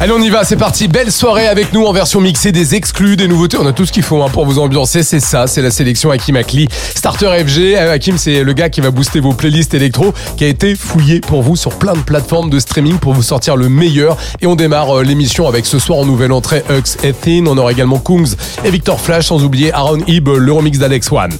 Allez, on y va, c'est parti. Belle soirée avec nous en version mixée, des exclus, des nouveautés. On a tout ce qu'il faut hein, pour vous ambiancer. C'est ça, c'est la sélection Hakim Akli. Starter FG. Euh, Hakim, c'est le gars qui va booster vos playlists électro, qui a été fouillé pour vous sur plein de plateformes de streaming pour vous sortir le meilleur. Et on démarre euh, l'émission avec ce soir en nouvelle entrée Hux et Thin. On aura également Kungs et Victor Flash, sans oublier Aaron Ib, le remix d'Alex One.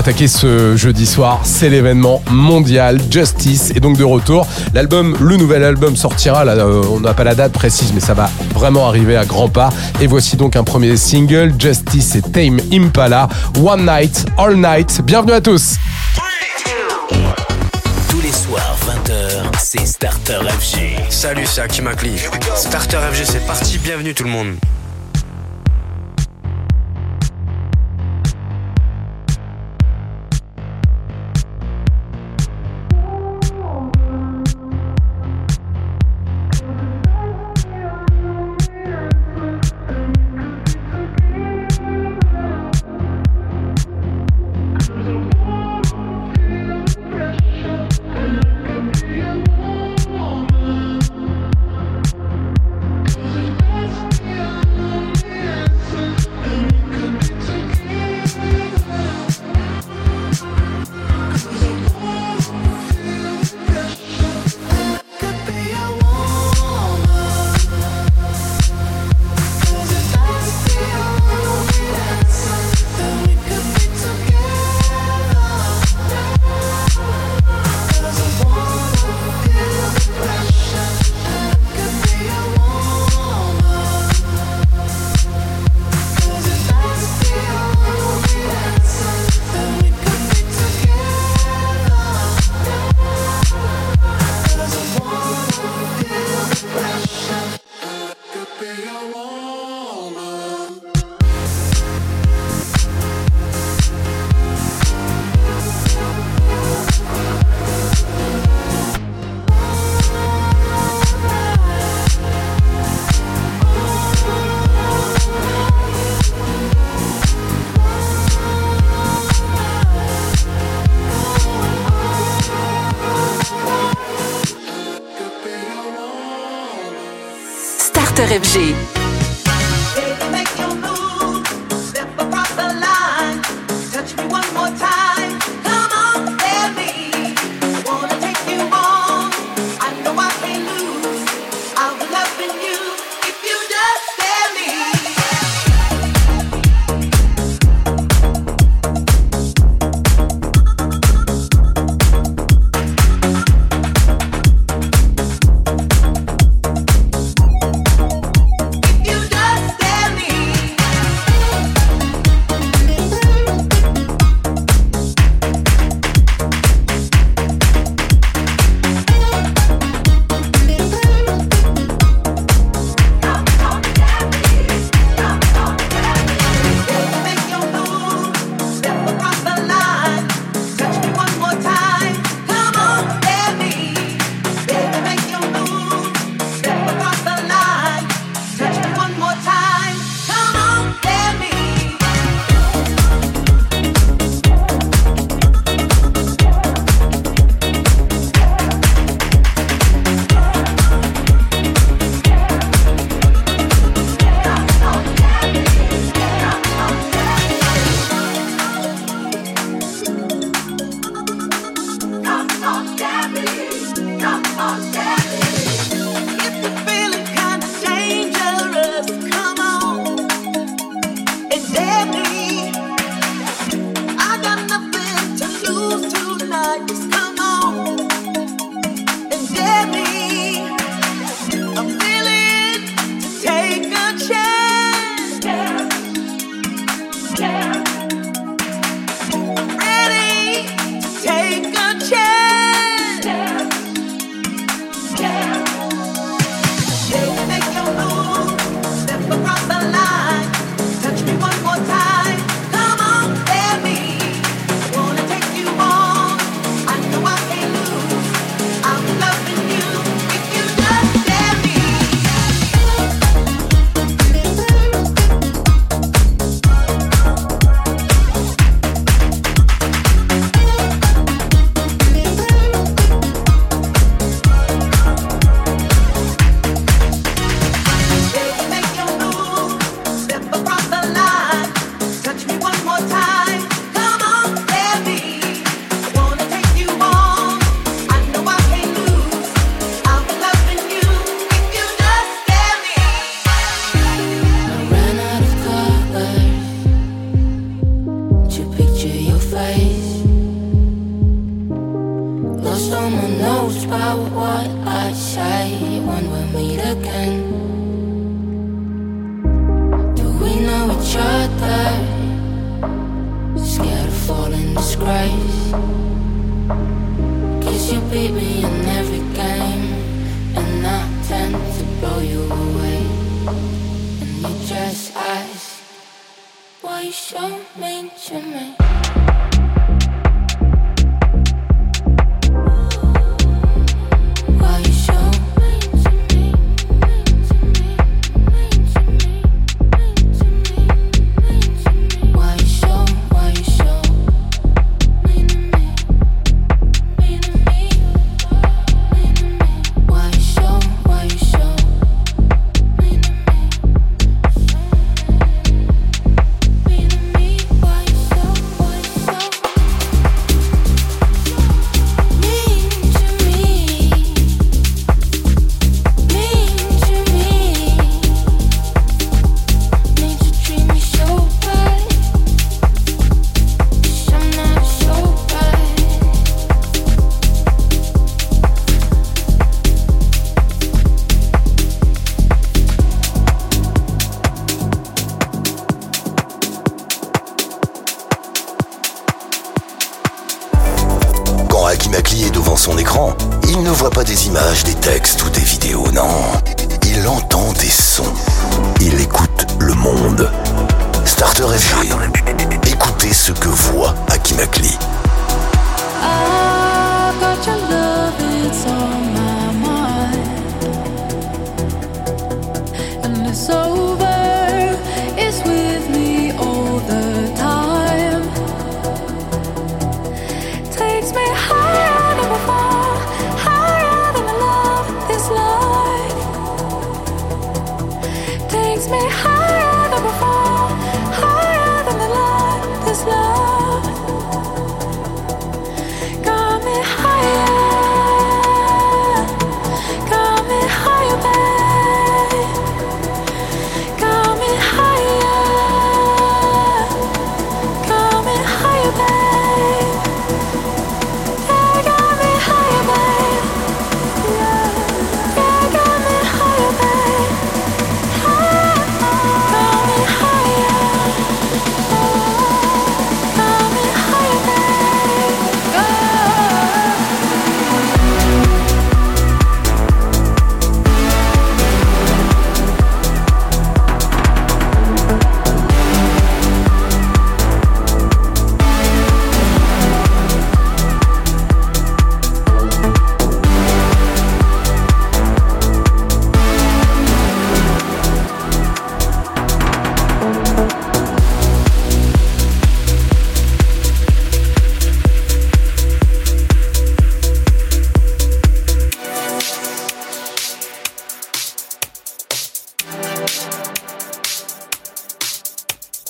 Attaquer ce jeudi soir, c'est l'événement mondial Justice et donc de retour. L'album, le nouvel album sortira, là, euh, on n'a pas la date précise, mais ça va vraiment arriver à grands pas. Et voici donc un premier single, Justice et Tame Impala, One Night, All Night. Bienvenue à tous. Tous les soirs, 20h, c'est Starter FG. Salut, c'est Hakim Akli. Starter FG, c'est parti. Bienvenue tout le monde.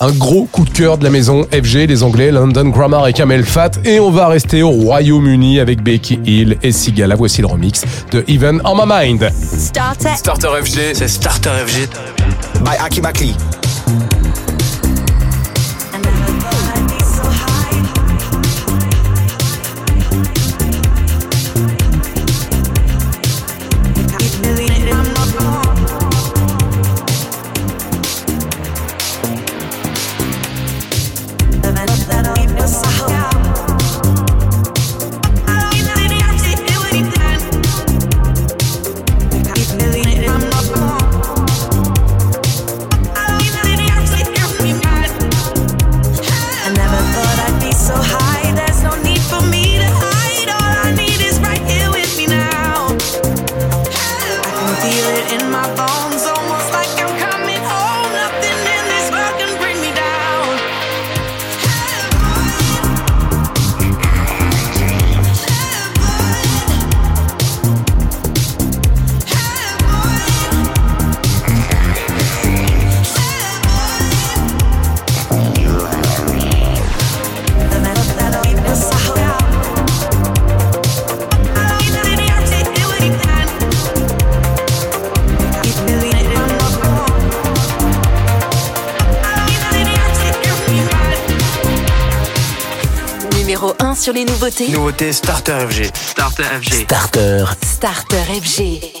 un gros coup de cœur de la maison FG, les Anglais, London Grammar et Camel Fat. Et on va rester au Royaume-Uni avec Becky Hill et Sigala. Voici le remix de Even on My Mind. Starter, Starter FG, c'est Starter FG. By Aki Bakli. nouveauté. Starter FG. Starter FG. Starter. Starter FG.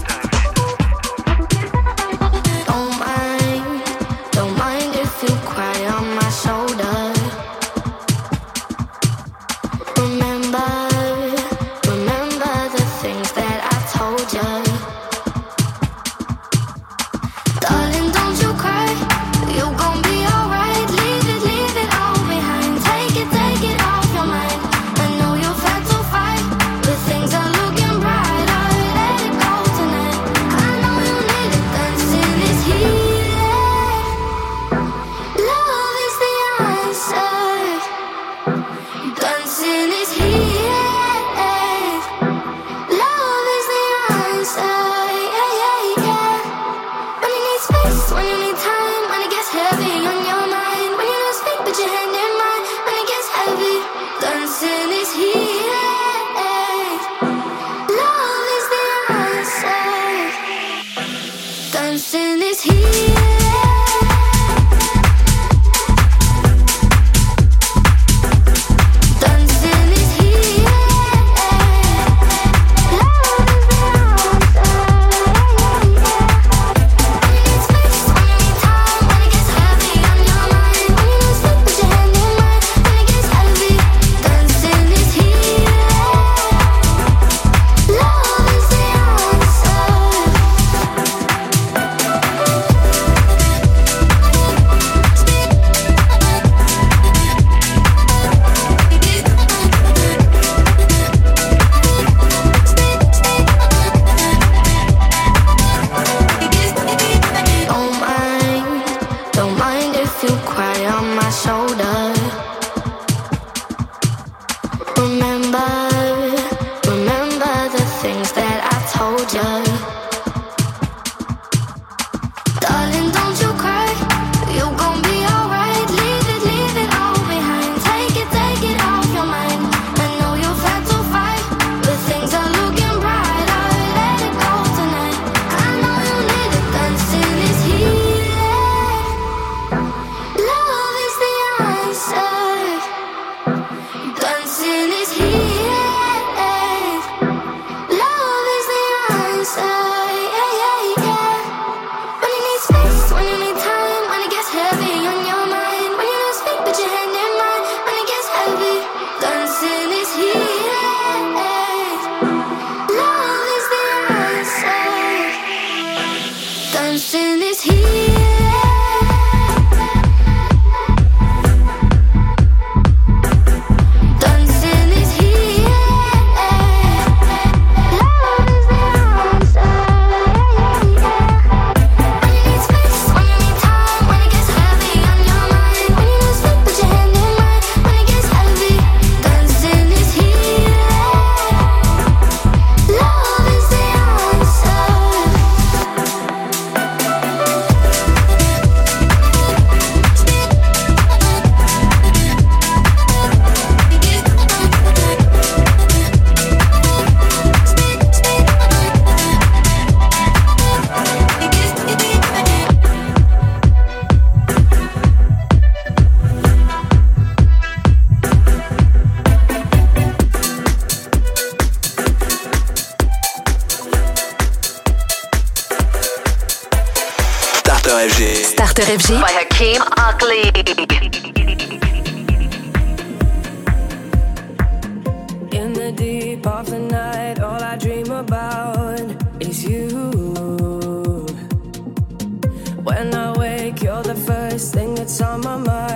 thing that's on my mind.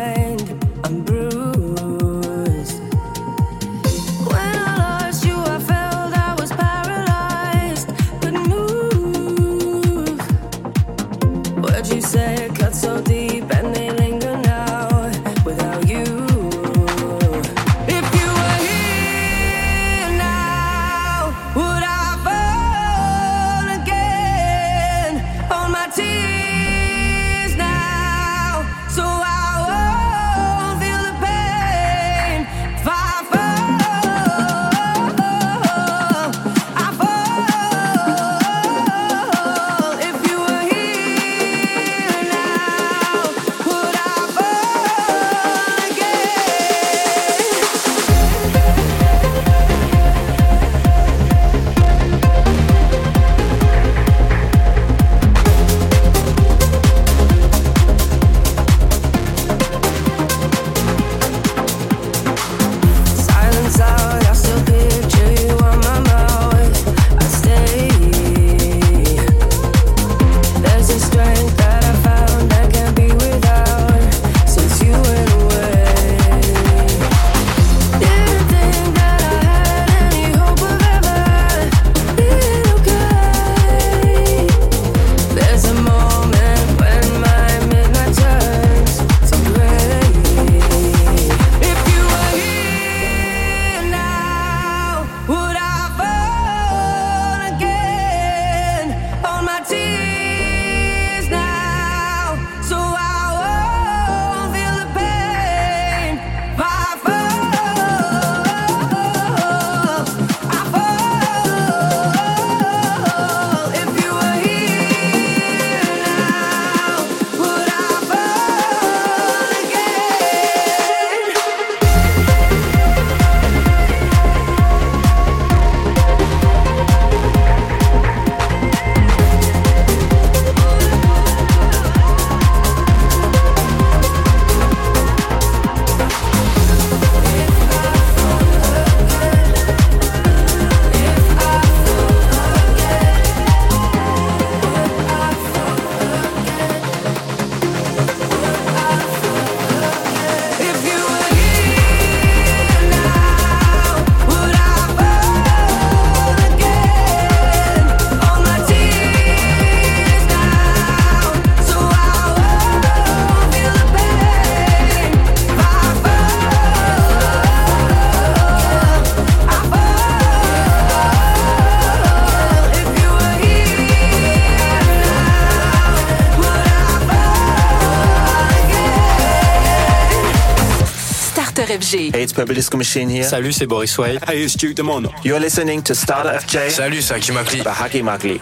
It's Purple Disco Machine here. Salut, c'est Boris White. Hey, it's Duke Demon. You're listening to Starter FJ. Salut, c'est Hakim Akli. The Hakim Akli.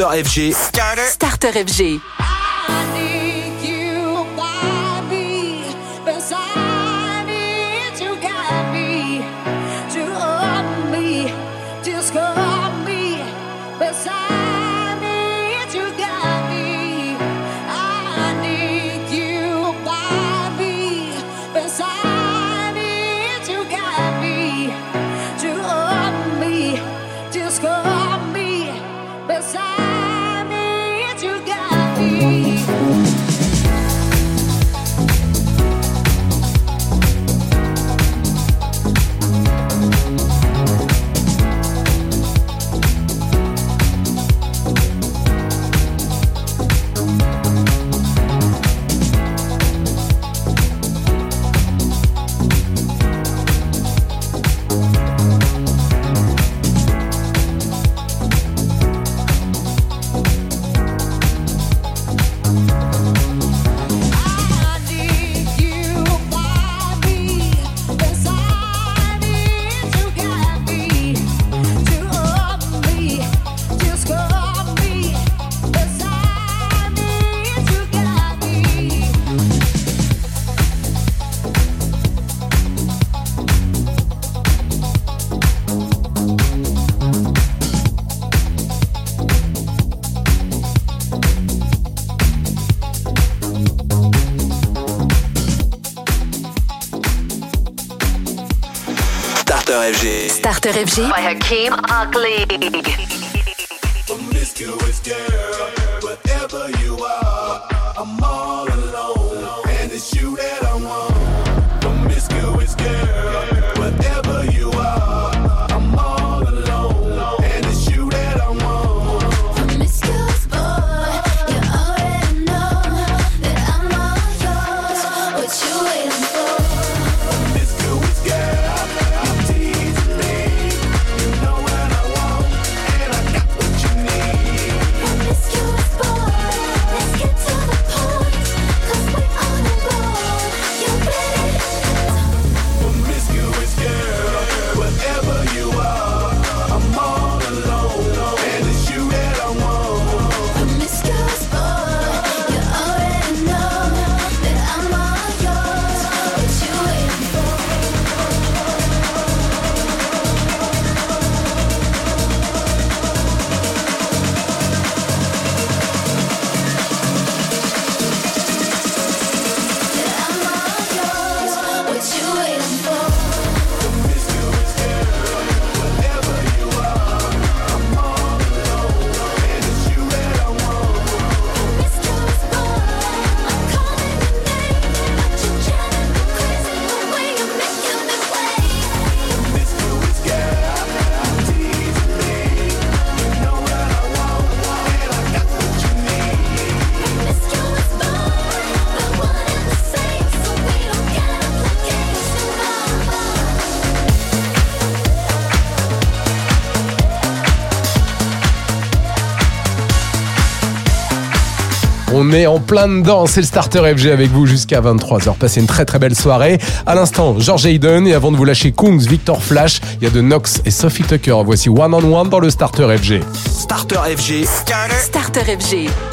Starter FG. Starter, Starter FG. Starter FG by Hakeem Buckley. on est en plein dedans. C'est le Starter FG avec vous jusqu'à 23h. Passez une très très belle soirée. À l'instant, George Hayden. Et avant de vous lâcher Kungs, Victor Flash, il y a de Nox et Sophie Tucker. Voici One on One dans le Starter FG. Starter FG. Starter FG.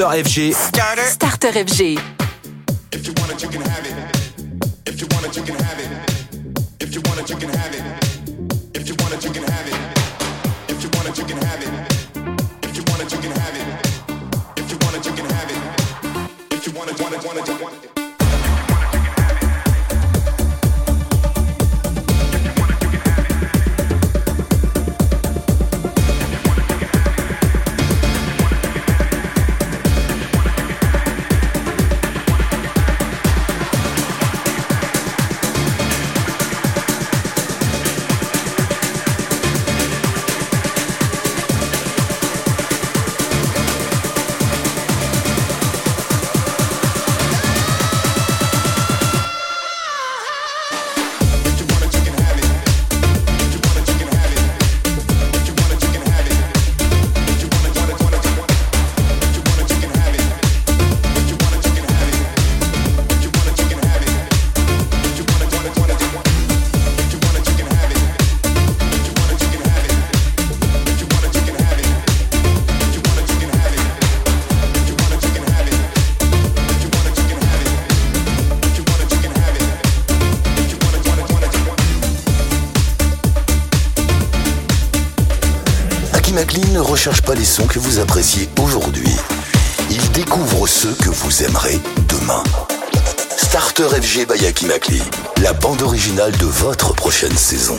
Starter FG. Starter FG. recherche pas les sons que vous appréciez aujourd'hui. Il découvre ceux que vous aimerez demain. Starter FG by Akimakli, la bande originale de votre prochaine saison.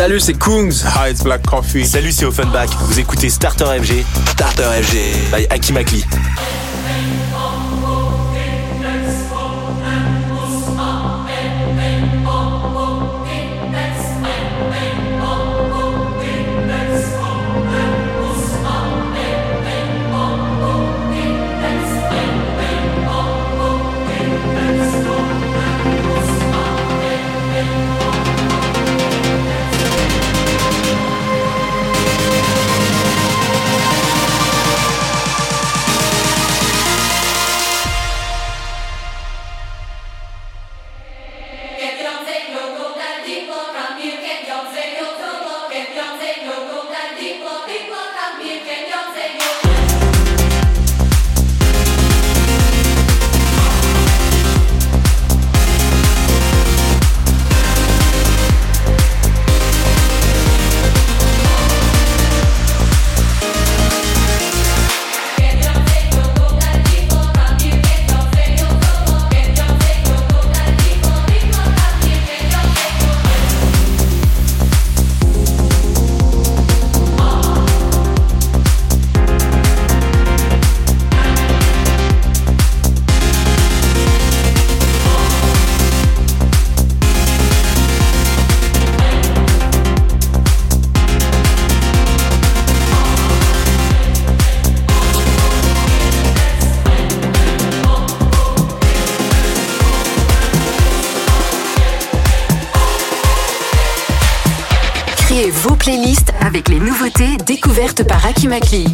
Salut, c'est Kungs. Hi, it's Black Coffee. Salut, c'est Offenbach. Vous écoutez Starter FG. Starter FG. By Akimakli.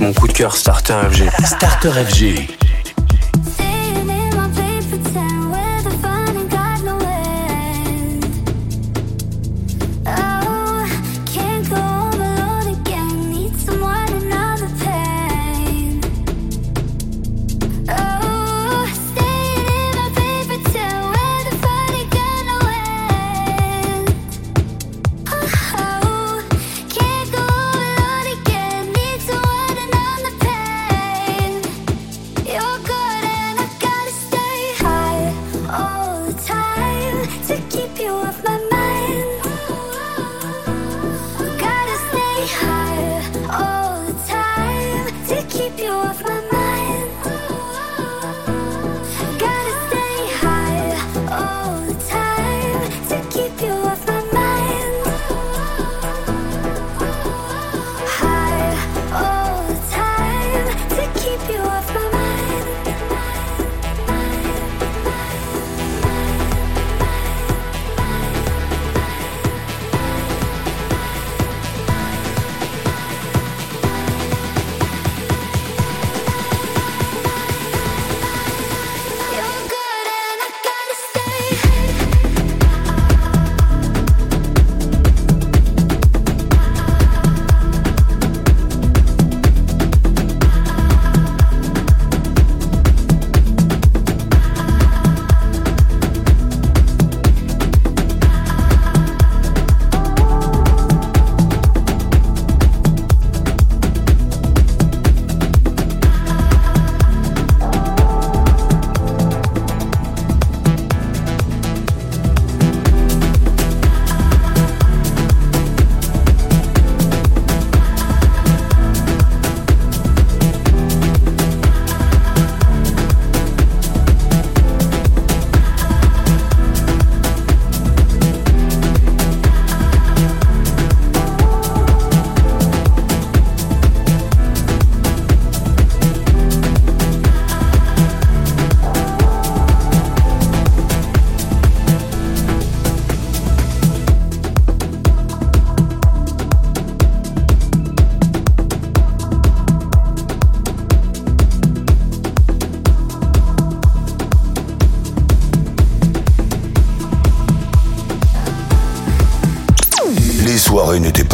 Mon coup de cœur Starter FG. Starter FG.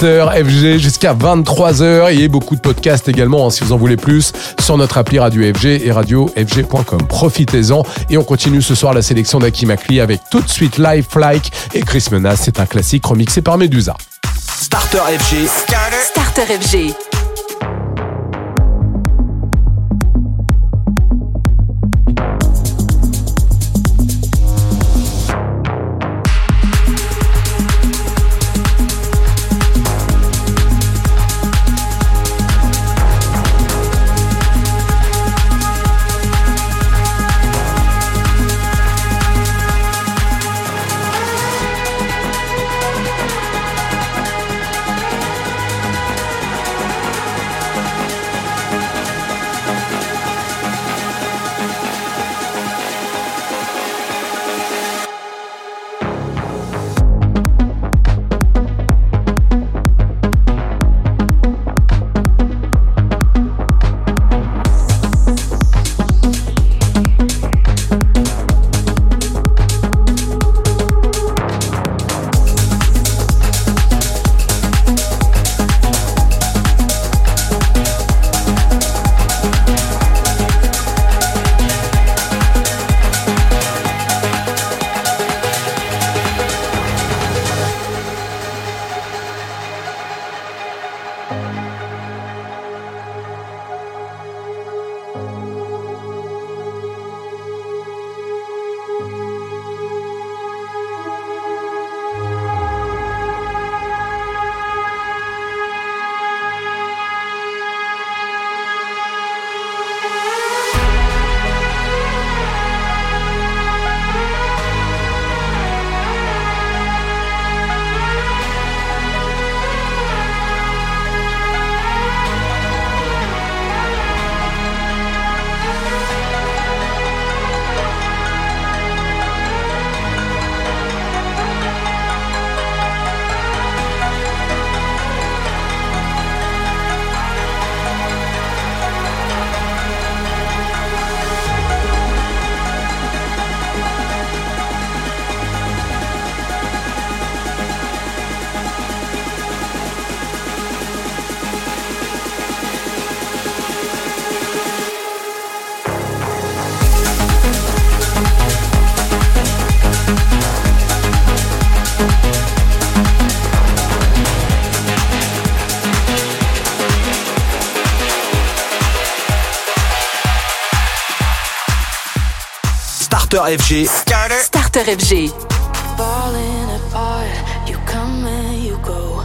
Starter FG jusqu'à 23h et beaucoup de podcasts également hein, si vous en voulez plus sur notre appli Radio FG et radiofg.com. Profitez-en et on continue ce soir la sélection d'Aki Makli avec tout de suite Life Like et Chris Menace. C'est un classique remixé par Medusa. Starter FG. Starter FG. FG. Starter FG. falling apart. You come and you go.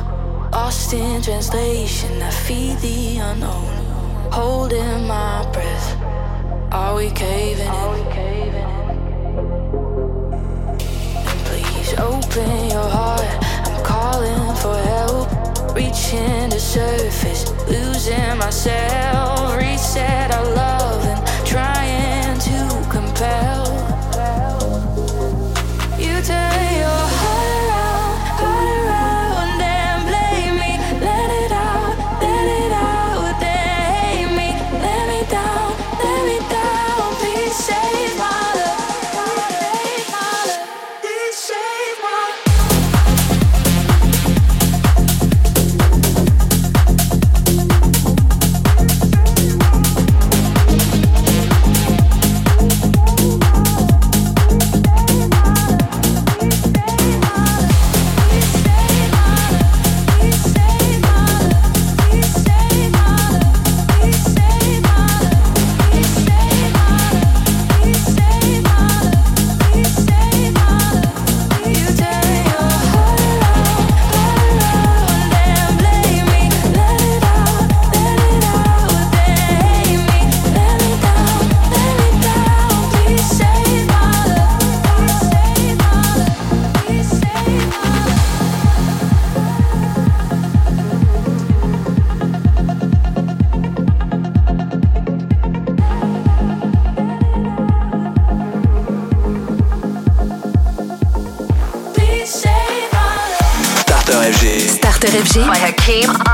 Lost in translation, I feed the unknown. Holding my breath. Are we caving in? And please open your heart. I'm calling for help. Reaching the surface, losing myself. Reset our love and trying to compel. You turn By Hakeem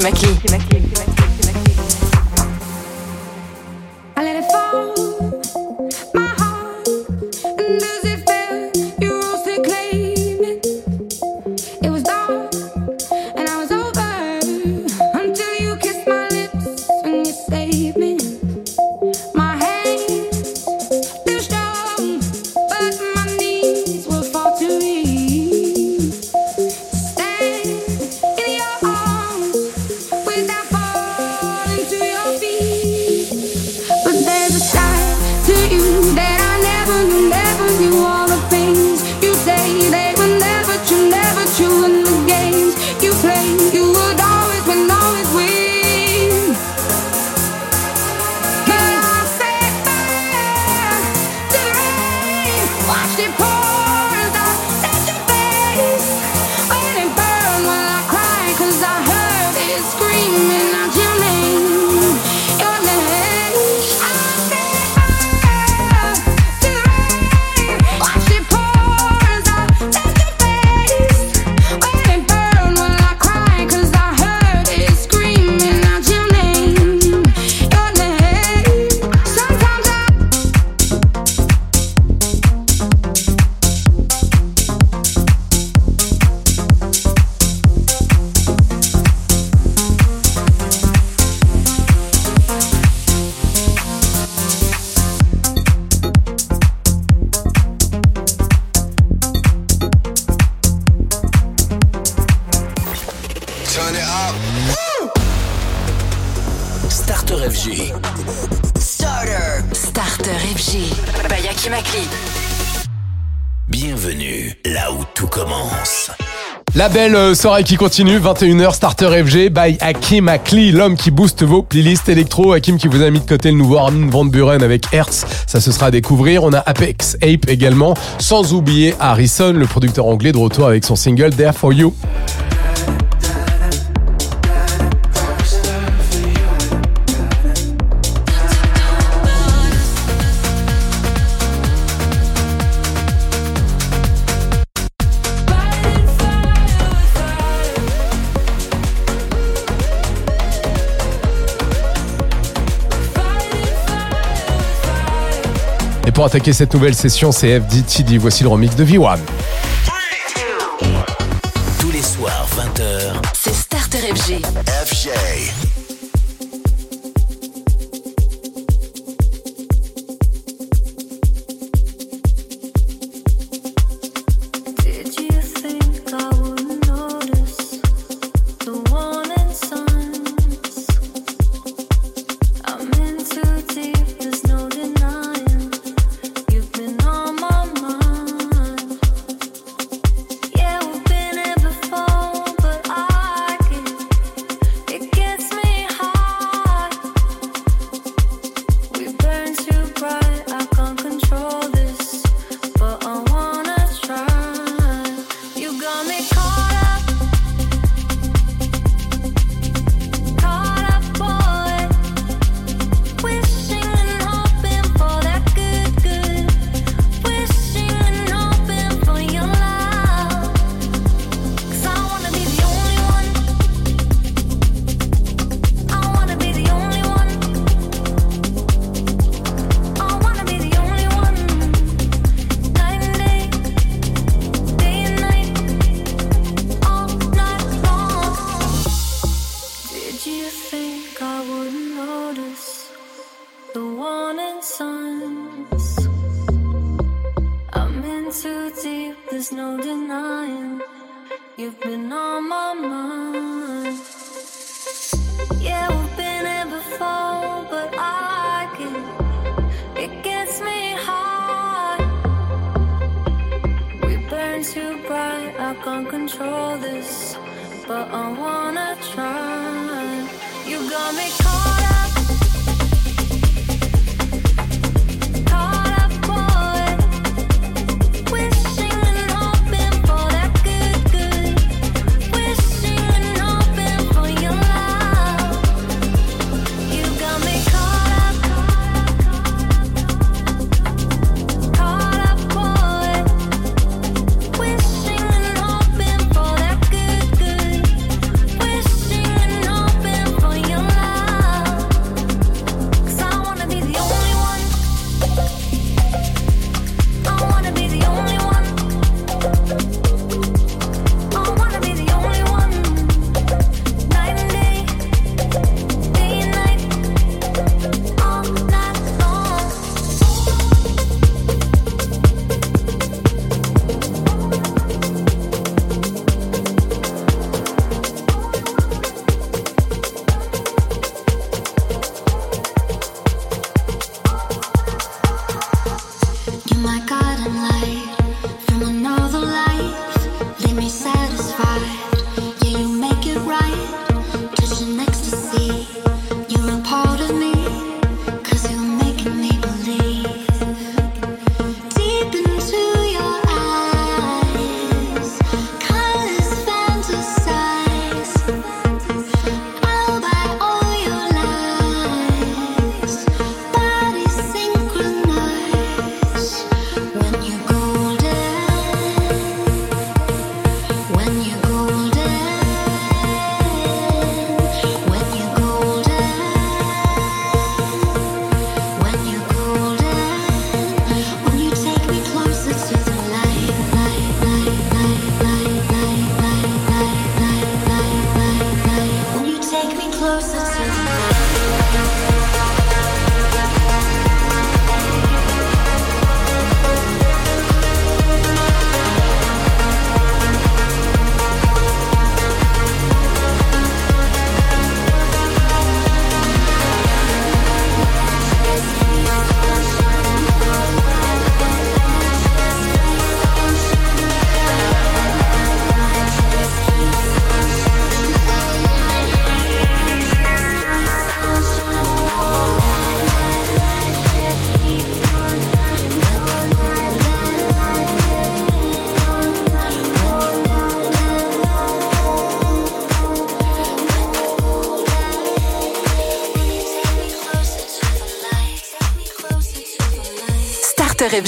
Maki Maki. Starter FG. Starter. Starter FG. Bienvenue là où tout commence. La belle euh, soirée qui continue, 21h Starter FG by Hakim Akli, l'homme qui booste vos playlists électro. Hakim qui vous a mis de côté le nouveau Armin Van Buren avec Hertz, ça se sera à découvrir. On a Apex Ape également, sans oublier Harrison, le producteur anglais de retour avec son single There For You. Pour attaquer cette nouvelle session, c'est FDTD. Voici le remix de V1. Tous les soirs, 20h, c'est Starter FG. FG.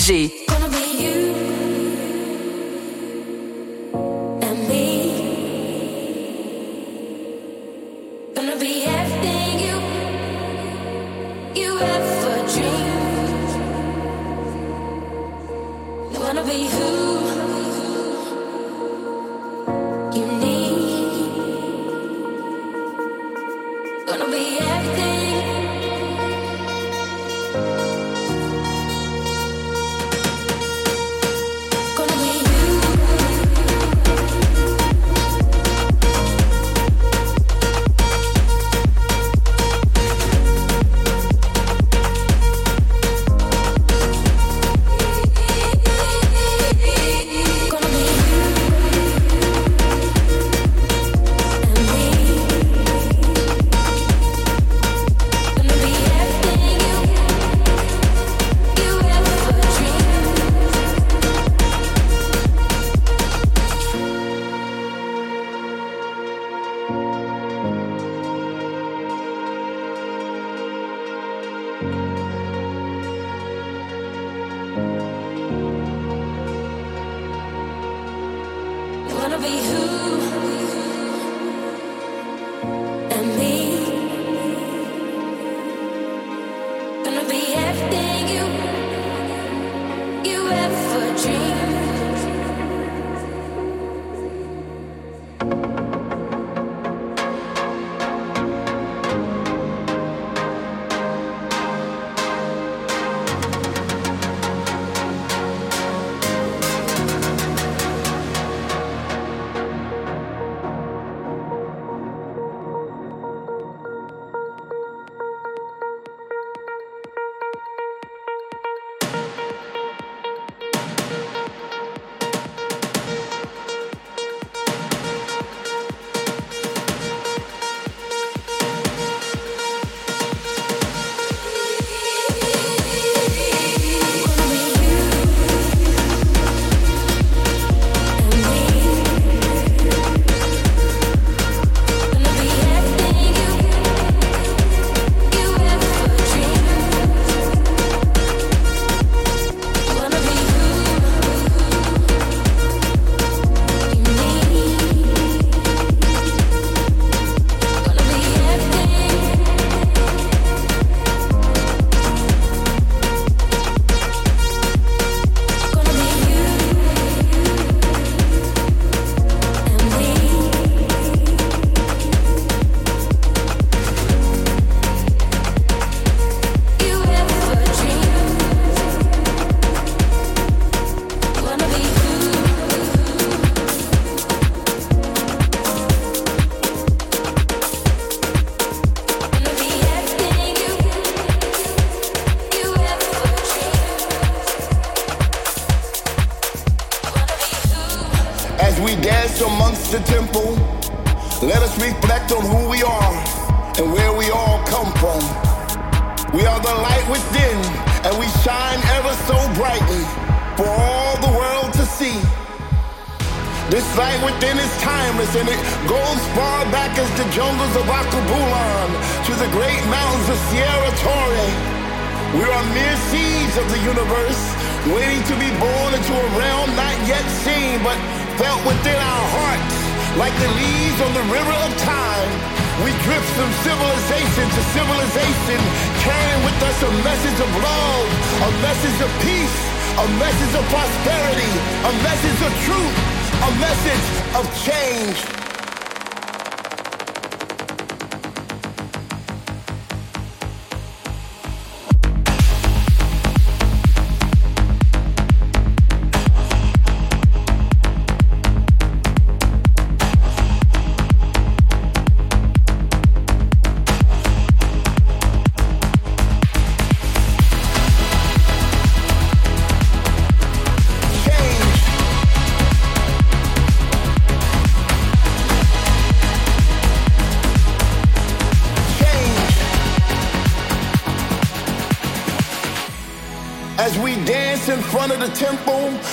Starter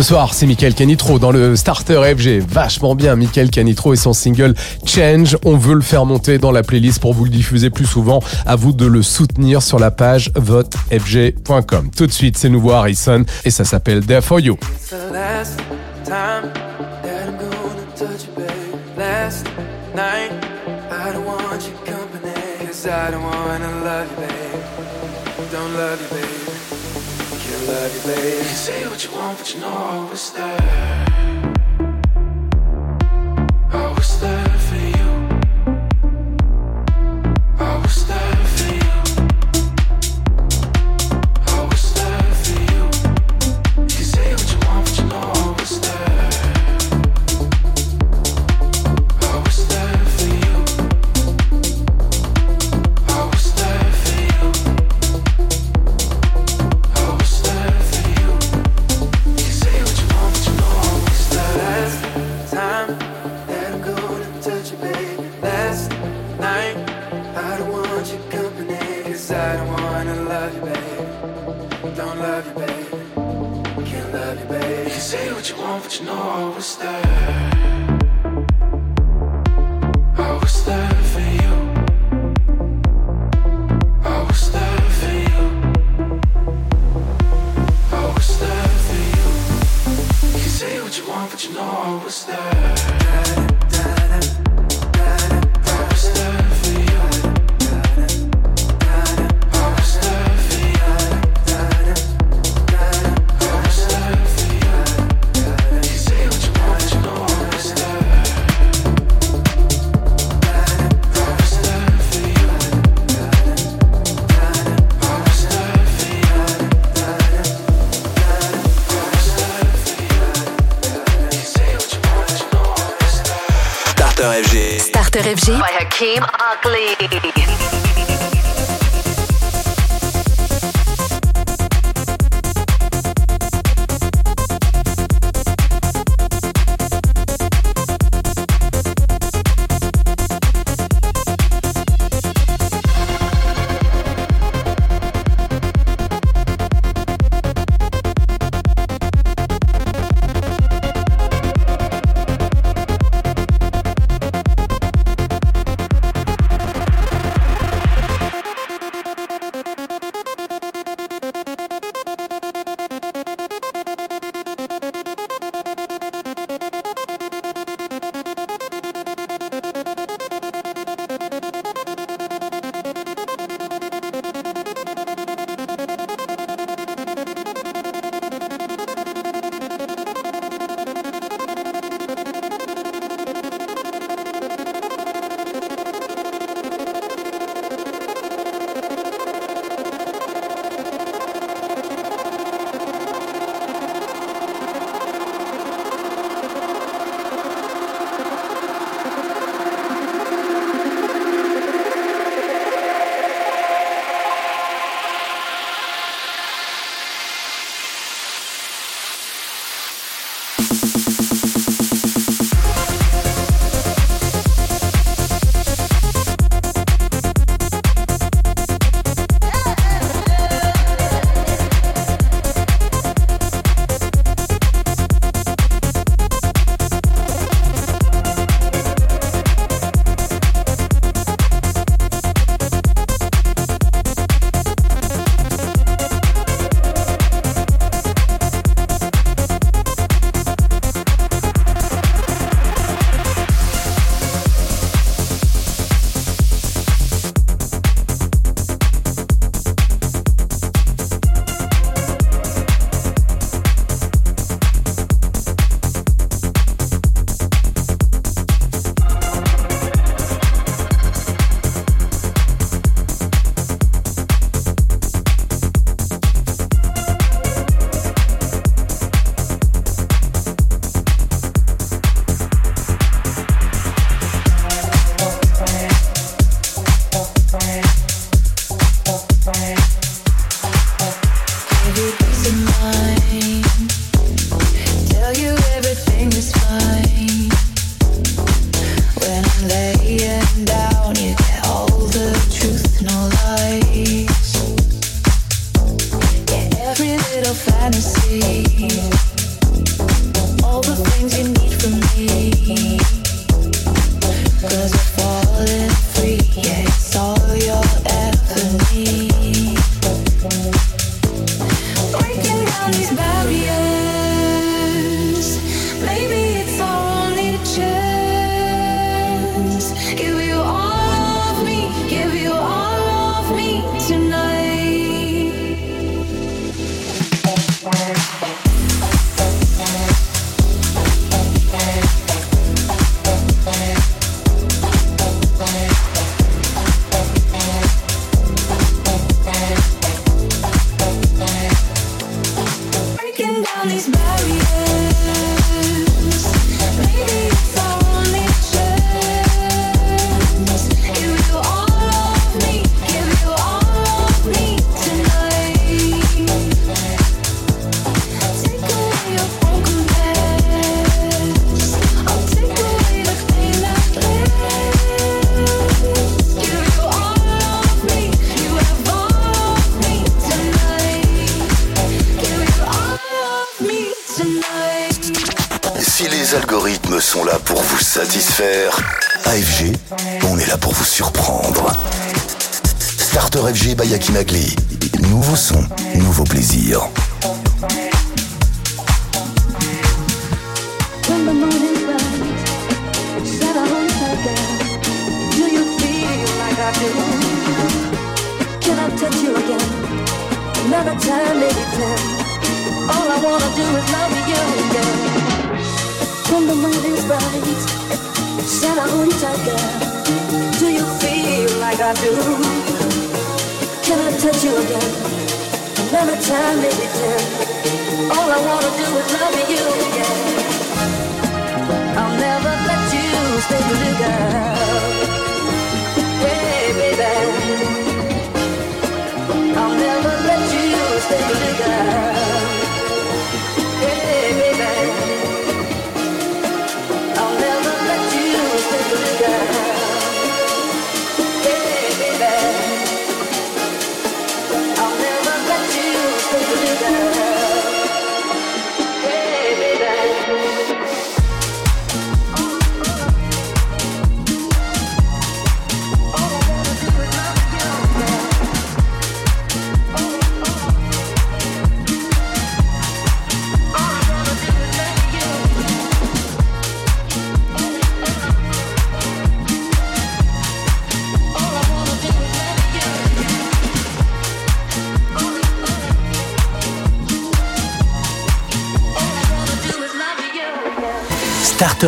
Ce soir, c'est Michael Canitro dans le Starter FG. Vachement bien, Michael Canitro et son single Change. On veut le faire monter dans la playlist pour vous le diffuser plus souvent. À vous de le soutenir sur la page votefg.com. Tout de suite, c'est nouveau Harrison et ça s'appelle There For You. I don't wanna love you, babe. Don't love you, babe. Can't love you. Say what you want, but you know I was there.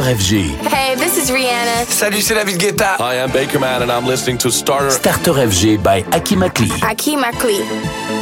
Hey, this is Rihanna. Salut, c'est David Guetta. Hi, I'm Bakerman and I'm listening to Starter Starter FG by Akimakli. Akimakli.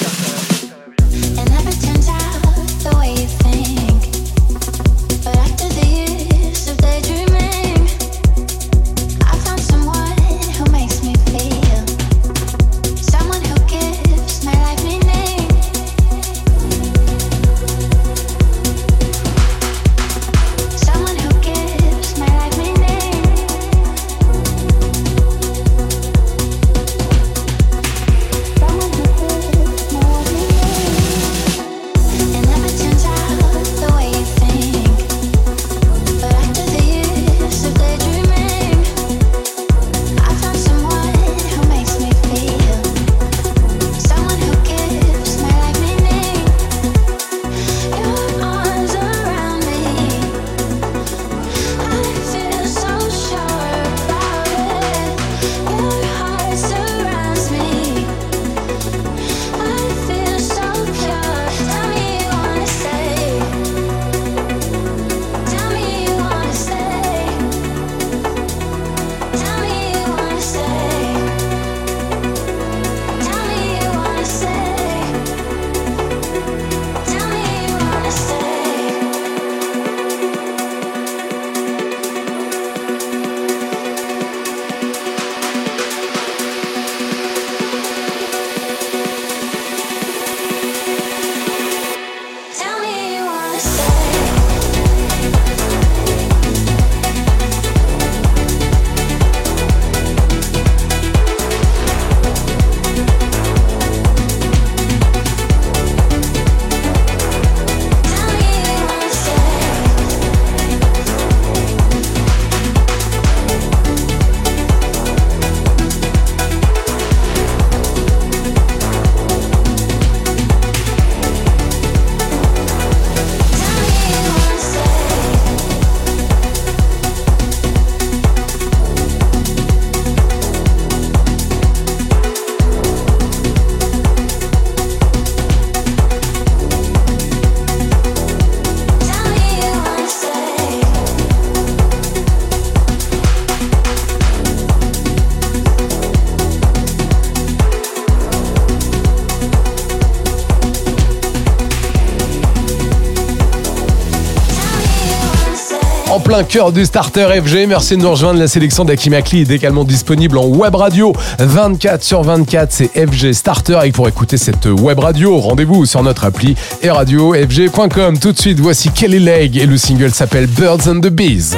plein cœur du starter FG. Merci de nous rejoindre. La sélection d'Akimakli est également disponible en web radio 24 sur 24. C'est FG Starter. Et pour écouter cette web radio, rendez-vous sur notre appli et radiofg.com. Tout de suite, voici Kelly Leg et le single s'appelle Birds and the Bees.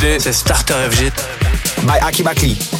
C'est Starter FG. By Aki Bakli.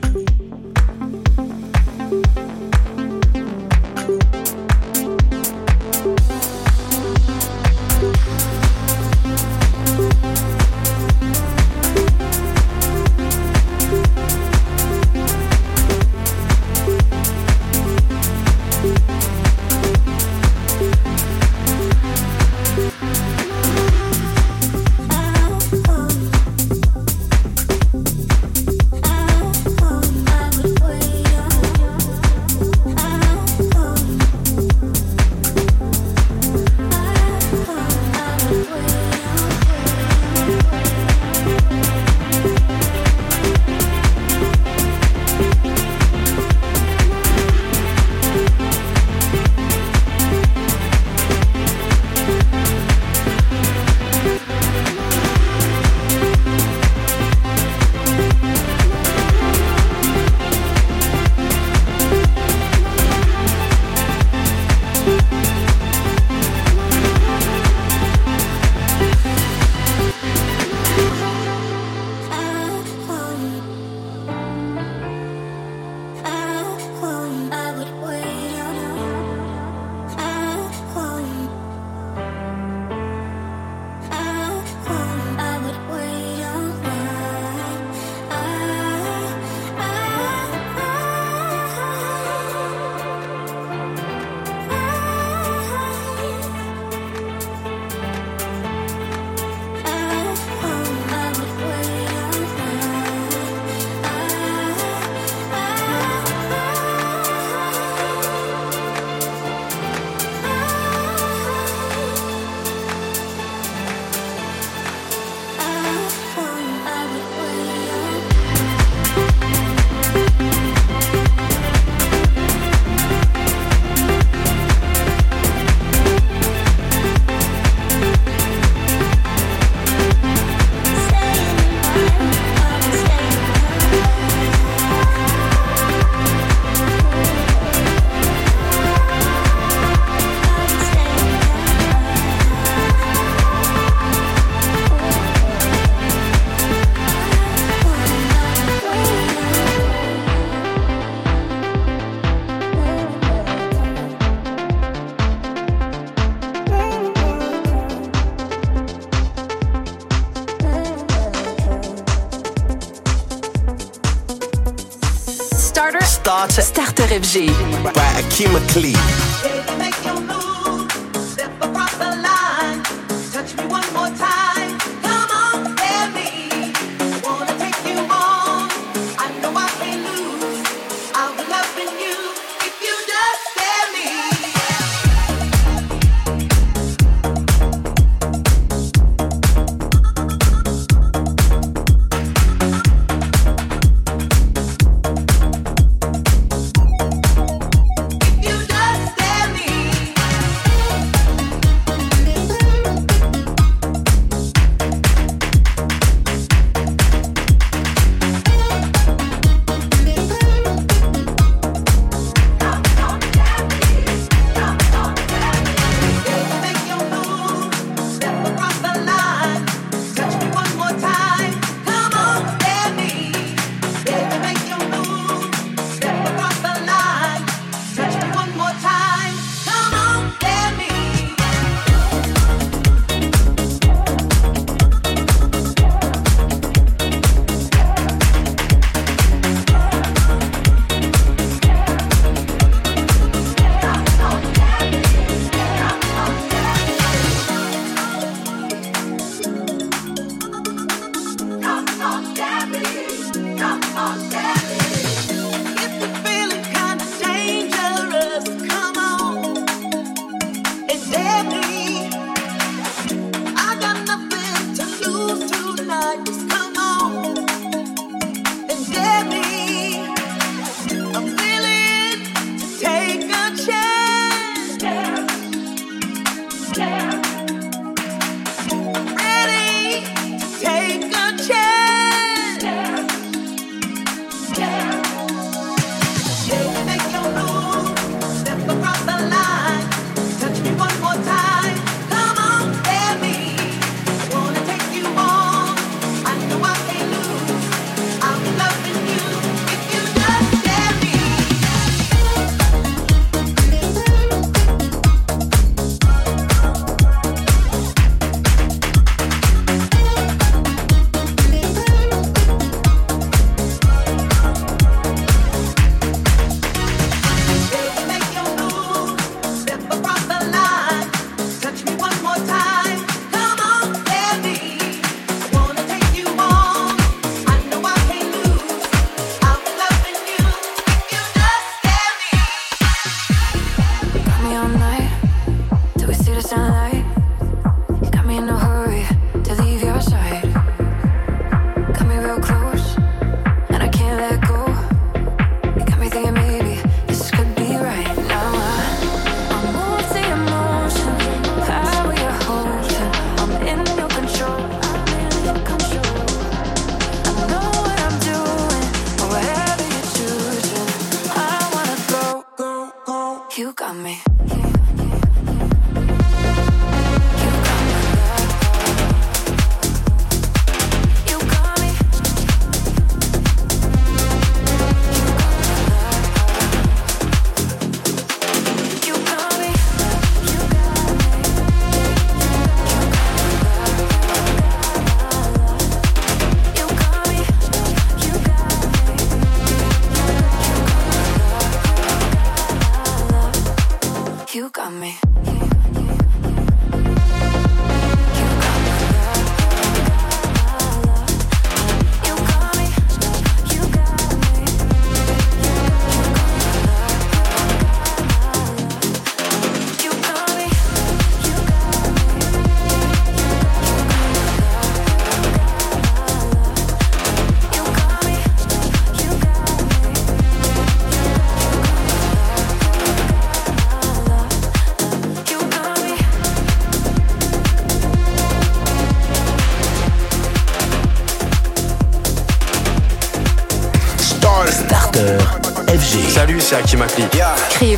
FG. By Akim Akli.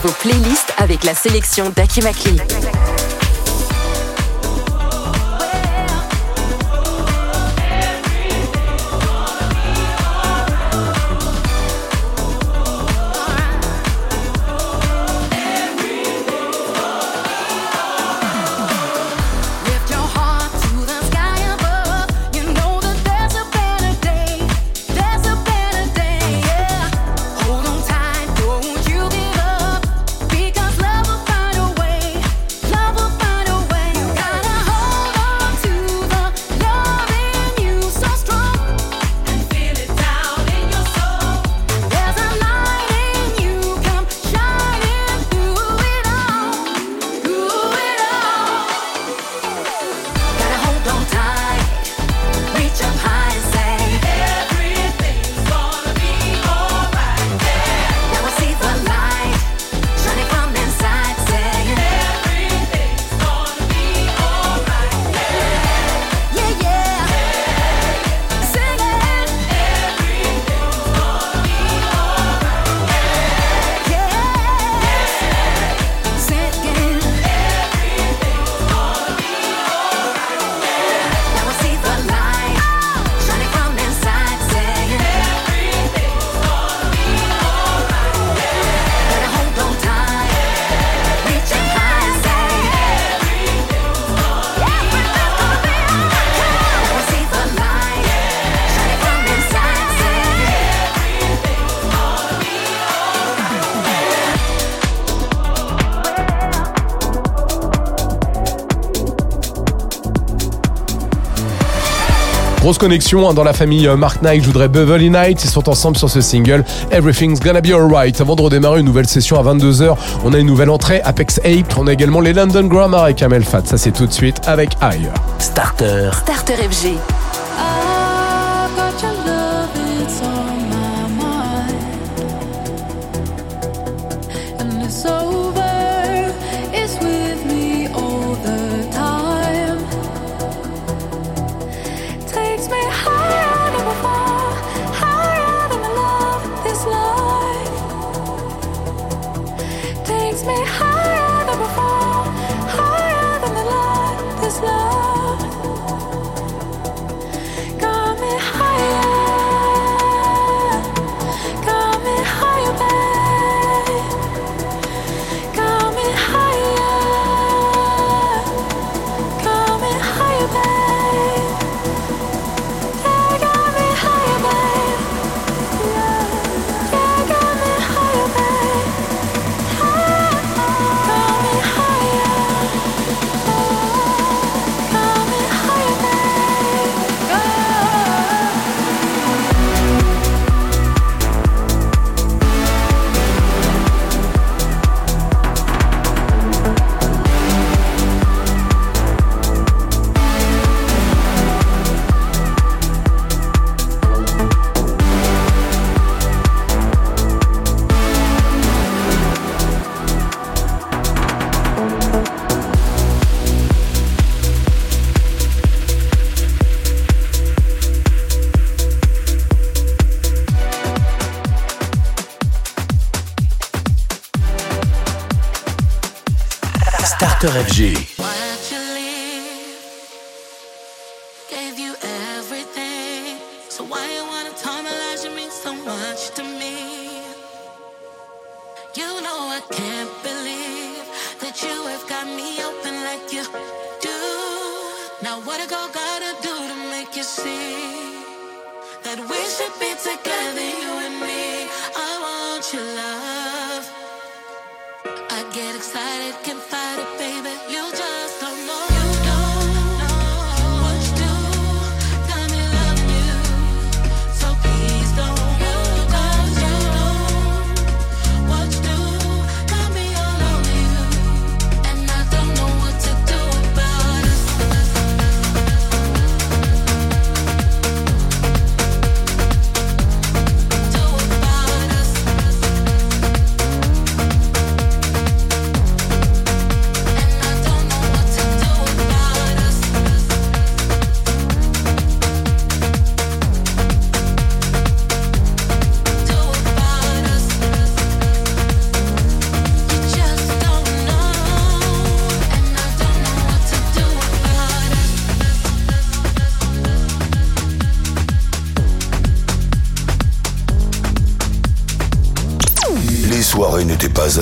vos playlists avec la sélection d'Akimaki. Grosse connexion hein, dans la famille euh, Mark Knight, je voudrais Beverly Knight. Ils sont ensemble sur ce single Everything's Gonna Be Alright. Avant de redémarrer une nouvelle session à 22h, on a une nouvelle entrée Apex Ape. On a également les London Grammar et Kamel Fat. Ça, c'est tout de suite avec Higher. Starter. Starter FG.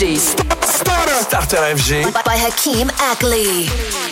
FG. Starter. FG. By Hakeem Ackley.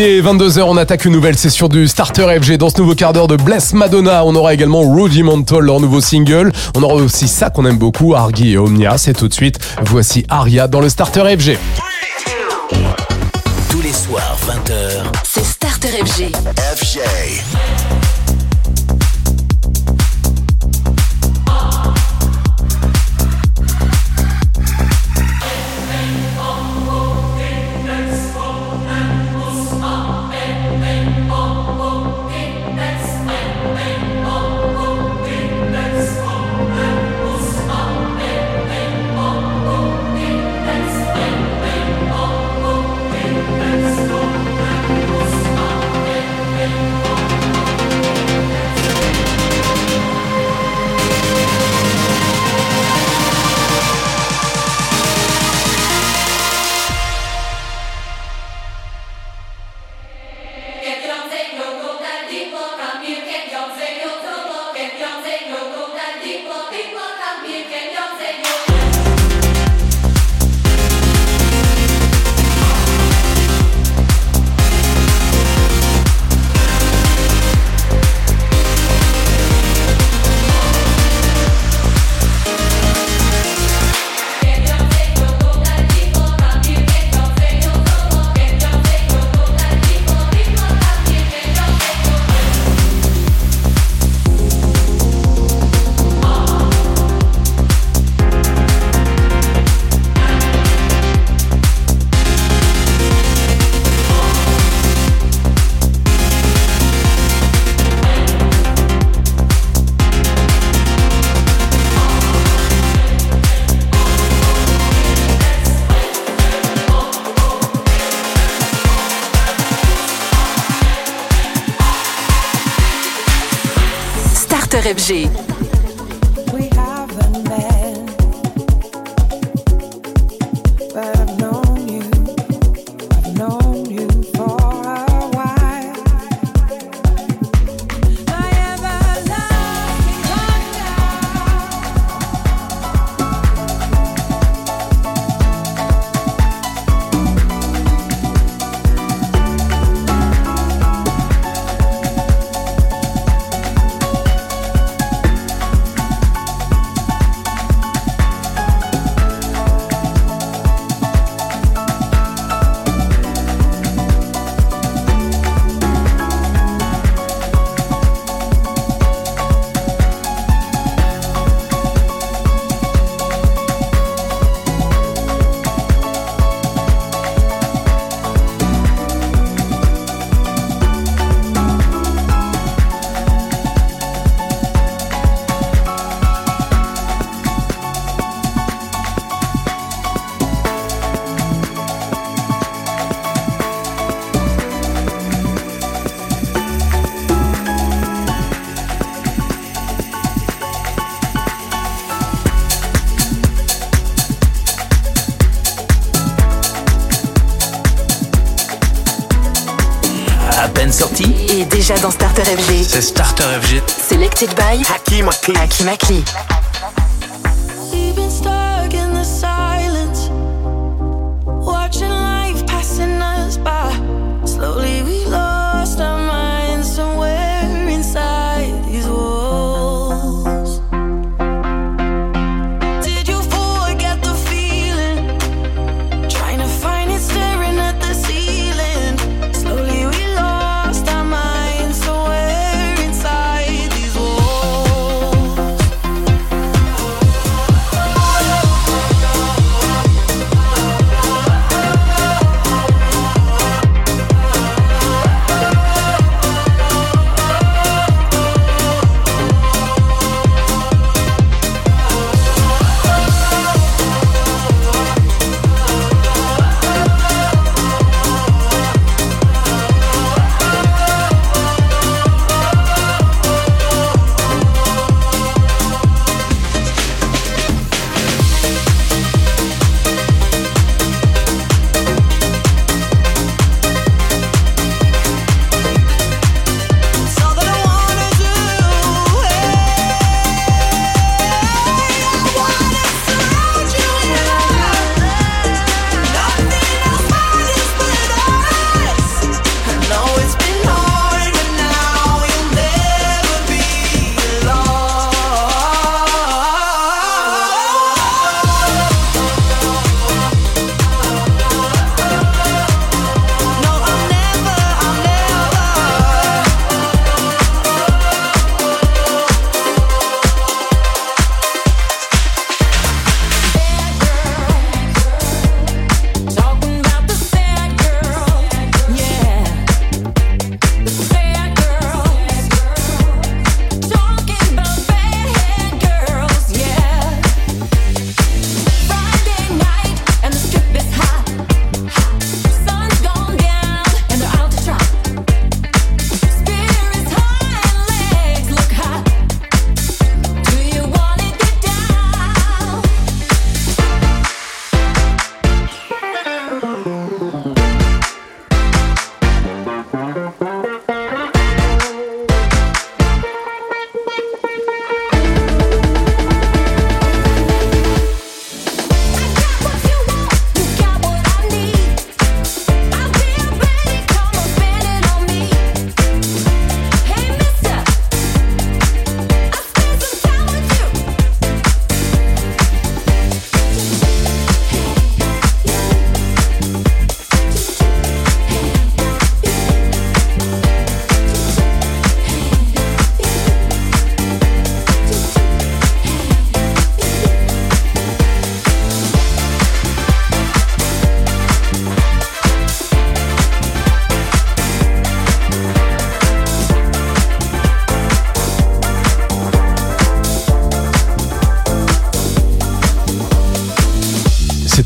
Il est 22h, on attaque une nouvelle session du Starter FG. Dans ce nouveau quart d'heure de Bless Madonna, on aura également Rudimental, leur nouveau single. On aura aussi ça qu'on aime beaucoup, Argy et Omnia. C'est tout de suite. Voici Aria dans le Starter FG. Tous les soirs, 20h. C'est Starter FG. FG.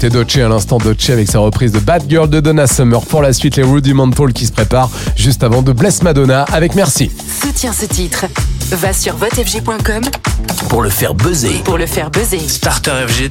C'était à l'instant, Doce avec sa reprise de Bad Girl de Donna Summer. Pour la suite, les Rudimental qui se préparent juste avant de Bless Madonna avec Merci. Soutiens ce titre. Va sur votefg.com pour le faire buzzer. Pour le faire buzzer. Starter FG.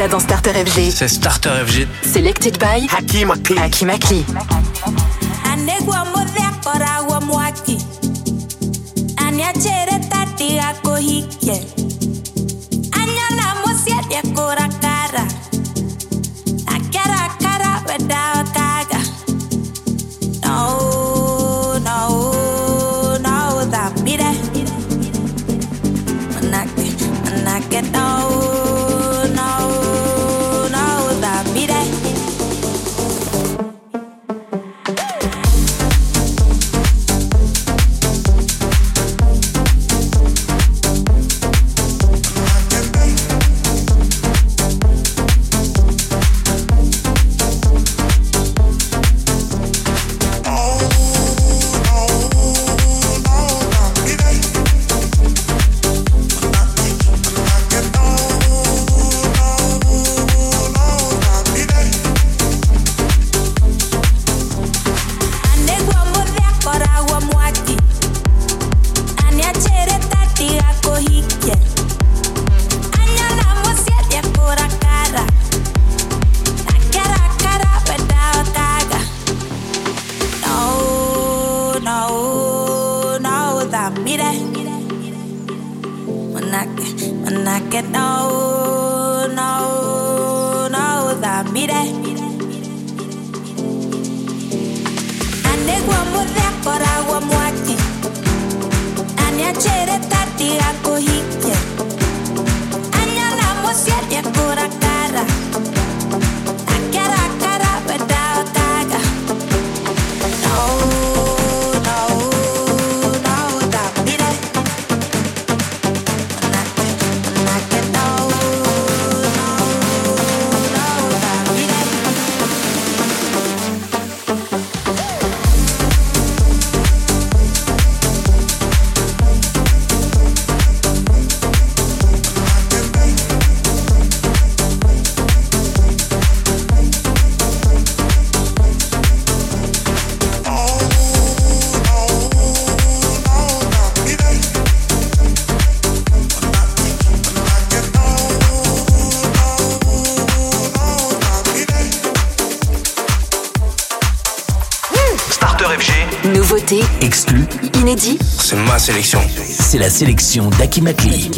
déjà dans Starter FG. C'est Starter FG. Selected by Hakim Akli. Hakim Akli. C'est la sélection d'Akimakli.